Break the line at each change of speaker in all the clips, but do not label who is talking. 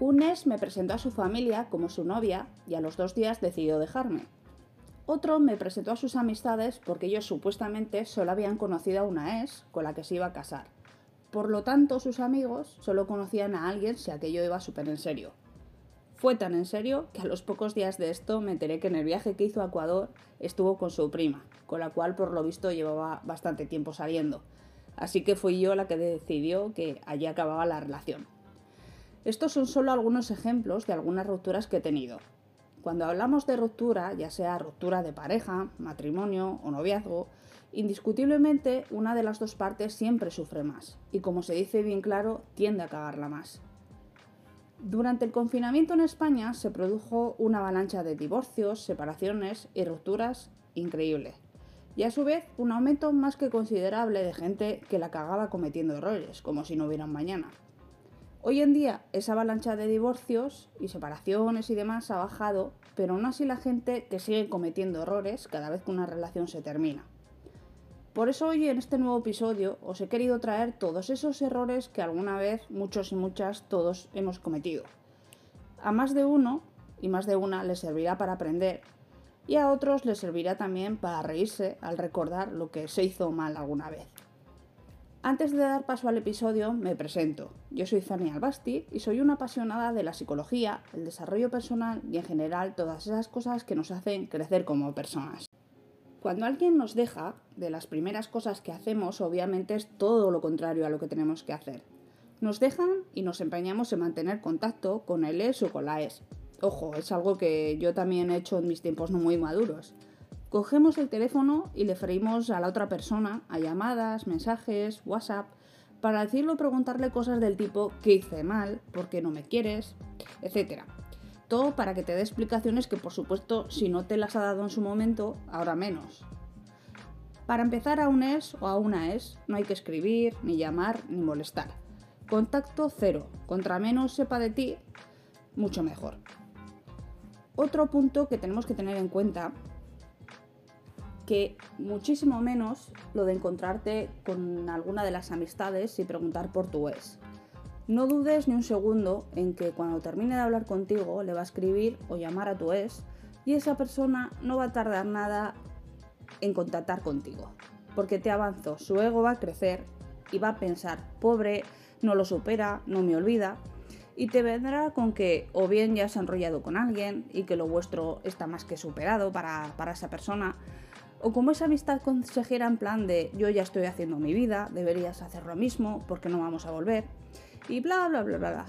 Un ex me presentó a su familia como su novia y a los dos días decidió dejarme. Otro me presentó a sus amistades porque ellos supuestamente solo habían conocido a una ex con la que se iba a casar. Por lo tanto, sus amigos solo conocían a alguien si aquello iba súper en serio. Fue tan en serio que a los pocos días de esto me enteré que en el viaje que hizo a Ecuador estuvo con su prima, con la cual por lo visto llevaba bastante tiempo saliendo. Así que fui yo la que decidió que allí acababa la relación. Estos son solo algunos ejemplos de algunas rupturas que he tenido, cuando hablamos de ruptura, ya sea ruptura de pareja, matrimonio o noviazgo, indiscutiblemente una de las dos partes siempre sufre más y como se dice bien claro, tiende a cagarla más. Durante el confinamiento en España se produjo una avalancha de divorcios, separaciones y rupturas increíble. Y a su vez un aumento más que considerable de gente que la cagaba cometiendo errores, como si no hubieran mañana. Hoy en día esa avalancha de divorcios y separaciones y demás ha bajado, pero aún así la gente que sigue cometiendo errores cada vez que una relación se termina. Por eso hoy en este nuevo episodio os he querido traer todos esos errores que alguna vez muchos y muchas todos hemos cometido. A más de uno y más de una les servirá para aprender y a otros les servirá también para reírse al recordar lo que se hizo mal alguna vez. Antes de dar paso al episodio, me presento. Yo soy Fanny Albasti y soy una apasionada de la psicología, el desarrollo personal y en general todas esas cosas que nos hacen crecer como personas. Cuando alguien nos deja, de las primeras cosas que hacemos obviamente es todo lo contrario a lo que tenemos que hacer. Nos dejan y nos empeñamos en mantener contacto con el ex o con la ex. Ojo, es algo que yo también he hecho en mis tiempos no muy maduros. Cogemos el teléfono y le freímos a la otra persona a llamadas, mensajes, WhatsApp, para decirle o preguntarle cosas del tipo ¿qué hice mal? ¿Por qué no me quieres? etcétera. Todo para que te dé explicaciones que por supuesto si no te las ha dado en su momento, ahora menos. Para empezar a un es o a una es, no hay que escribir, ni llamar, ni molestar. Contacto cero. Contra menos sepa de ti, mucho mejor. Otro punto que tenemos que tener en cuenta que muchísimo menos lo de encontrarte con alguna de las amistades y preguntar por tu ex. No dudes ni un segundo en que cuando termine de hablar contigo le va a escribir o llamar a tu ex y esa persona no va a tardar nada en contactar contigo. Porque te avanzo, su ego va a crecer y va a pensar, pobre, no lo supera, no me olvida. Y te vendrá con que o bien ya se ha enrollado con alguien y que lo vuestro está más que superado para, para esa persona, o como esa amistad consejera en plan de yo ya estoy haciendo mi vida, deberías hacer lo mismo, porque no vamos a volver. Y bla, bla, bla, bla, bla.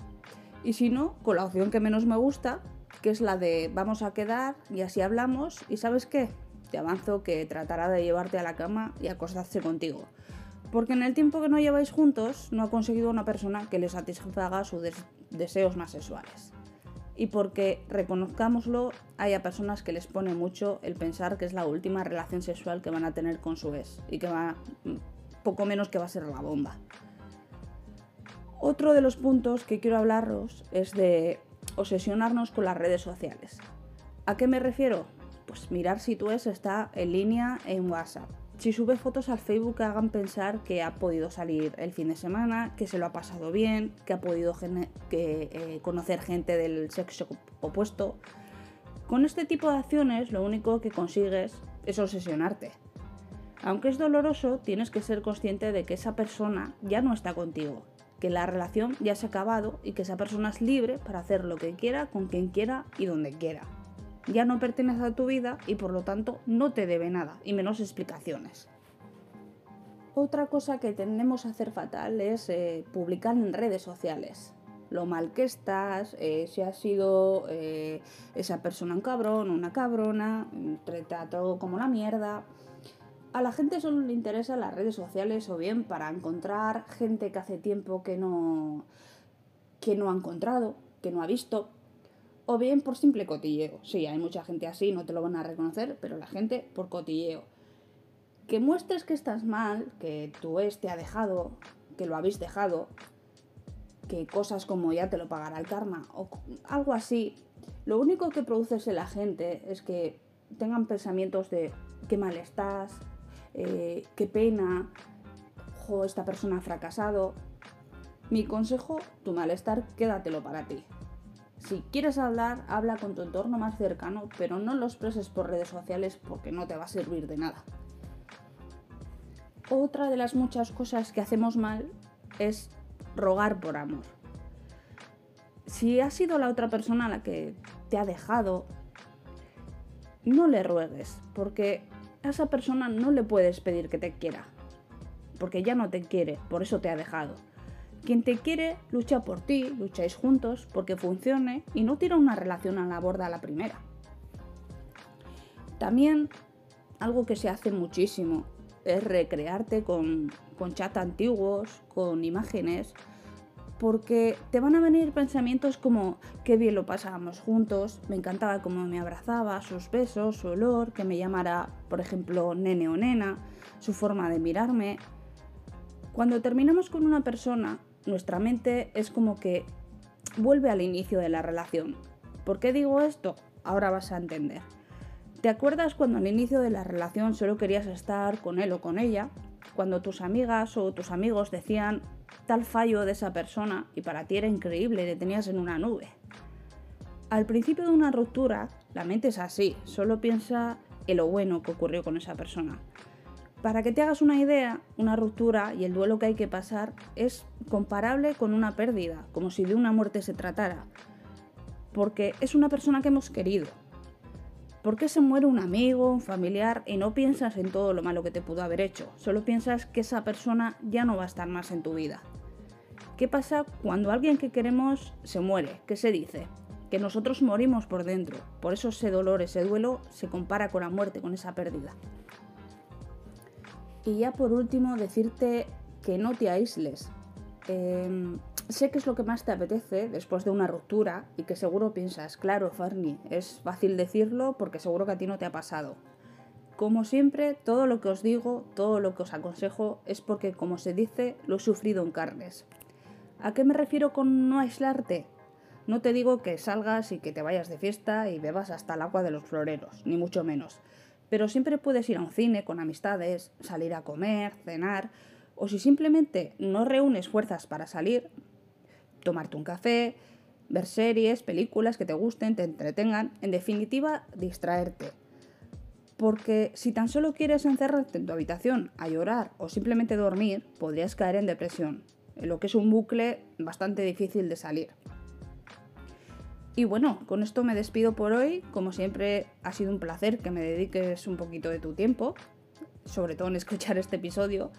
Y si no, con la opción que menos me gusta, que es la de vamos a quedar y así hablamos. Y sabes qué, te avanzo que tratará de llevarte a la cama y acostarse contigo. Porque en el tiempo que no lleváis juntos, no ha conseguido una persona que le satisfaga sus deseos más sexuales y porque, reconozcámoslo, haya personas que les pone mucho el pensar que es la última relación sexual que van a tener con su ex y que va poco menos que va a ser la bomba. Otro de los puntos que quiero hablaros es de obsesionarnos con las redes sociales. ¿A qué me refiero? Pues mirar si tu ex está en línea en WhatsApp, si sube fotos al Facebook que hagan pensar que ha podido salir el fin de semana, que se lo ha pasado bien, que ha podido eh, conocer gente del sexo opuesto. Con este tipo de acciones lo único que consigues es obsesionarte. Aunque es doloroso, tienes que ser consciente de que esa persona ya no está contigo, que la relación ya se ha acabado y que esa persona es libre para hacer lo que quiera, con quien quiera y donde quiera ya no pertenece a tu vida y por lo tanto no te debe nada, y menos explicaciones. Otra cosa que tendemos a hacer fatal es eh, publicar en redes sociales lo mal que estás, eh, si has sido eh, esa persona un cabrón, una cabrona, trata todo como la mierda. A la gente solo le interesan las redes sociales o bien para encontrar gente que hace tiempo que no, que no ha encontrado, que no ha visto, o bien por simple cotilleo. Sí, hay mucha gente así, no te lo van a reconocer, pero la gente por cotilleo. Que muestres que estás mal, que tu ex te ha dejado, que lo habéis dejado, que cosas como ya te lo pagará el karma o algo así, lo único que produces en la gente es que tengan pensamientos de qué mal estás, eh, qué pena, o esta persona ha fracasado. Mi consejo, tu malestar, quédatelo para ti Si quieres hablar, habla con tu entorno más cercano, pero no lo expreses por redes sociales porque no te va a servir de nada. Otra de las muchas cosas que hacemos mal es rogar por amor. Si ha sido la otra persona la que te ha dejado, no le ruegues, porque a esa persona no le puedes pedir que te quiera, porque ya no te quiere, por eso te ha dejado. Quien te quiere lucha por ti, lucháis juntos porque funcione y no tira una relación a la borda a la primera. También algo que se hace muchísimo es recrearte con, con chat antiguos, con imágenes, porque te van a venir pensamientos como qué bien lo pasábamos juntos, me encantaba cómo me abrazaba, sus besos, su olor, que me llamara, por ejemplo, nene o nena, su forma de mirarme. Cuando terminamos con una persona, nuestra mente es como que vuelve al inicio de la relación. ¿Por qué digo esto? Ahora vas a entender. ¿Te acuerdas cuando al inicio de la relación solo querías estar con él o con ella? Cuando tus amigas o tus amigos decían tal fallo de esa persona y para ti era increíble, le tenías en una nube. Al principio de una ruptura, la mente es así, solo piensa en lo bueno que ocurrió con esa persona. Para que te hagas una idea, una ruptura y el duelo que hay que pasar es comparable con una pérdida, como si de una muerte se tratara. Porque es una persona que hemos querido, ¿Por qué se muere un amigo, un familiar y no piensas en todo lo malo que te pudo haber hecho? Solo piensas que esa persona ya no va a estar más en tu vida. ¿Qué pasa cuando alguien que queremos se muere? ¿Qué se dice? Que nosotros morimos por dentro. Por eso ese dolor, ese duelo se compara con la muerte, con esa pérdida. Y ya por último decirte que no te aísles. Em, sé que es lo que más te apetece después de una ruptura y que seguro piensas, claro, Farni, es fácil decirlo porque seguro que a ti no te ha pasado. Como siempre, todo lo que os digo, todo lo que os aconsejo es porque, como se dice, lo he sufrido en carnes. ¿A qué me refiero con no aislarte? No te digo que salgas y que te vayas de fiesta y bebas hasta el agua de los floreros, ni mucho menos. Pero siempre puedes ir a un cine con amistades, salir a comer, cenar, o si simplemente no reúnes fuerzas para salir, tomarte un café, ver series, películas que te gusten, te entretengan, en definitiva, distraerte. Porque si tan solo quieres encerrarte en tu habitación a llorar o simplemente dormir, podrías caer en depresión, en lo que es un bucle bastante difícil de salir. Y bueno, con esto me despido por hoy. Como siempre, ha sido un placer que me dediques un poquito de tu tiempo, sobre todo en escuchar este episodio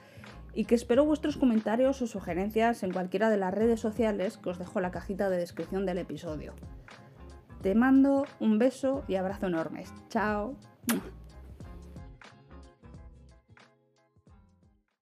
y que espero vuestros comentarios o sugerencias en cualquiera de las redes sociales que os dejo en la cajita de descripción del episodio. Te mando un beso y abrazo enormes. Chao.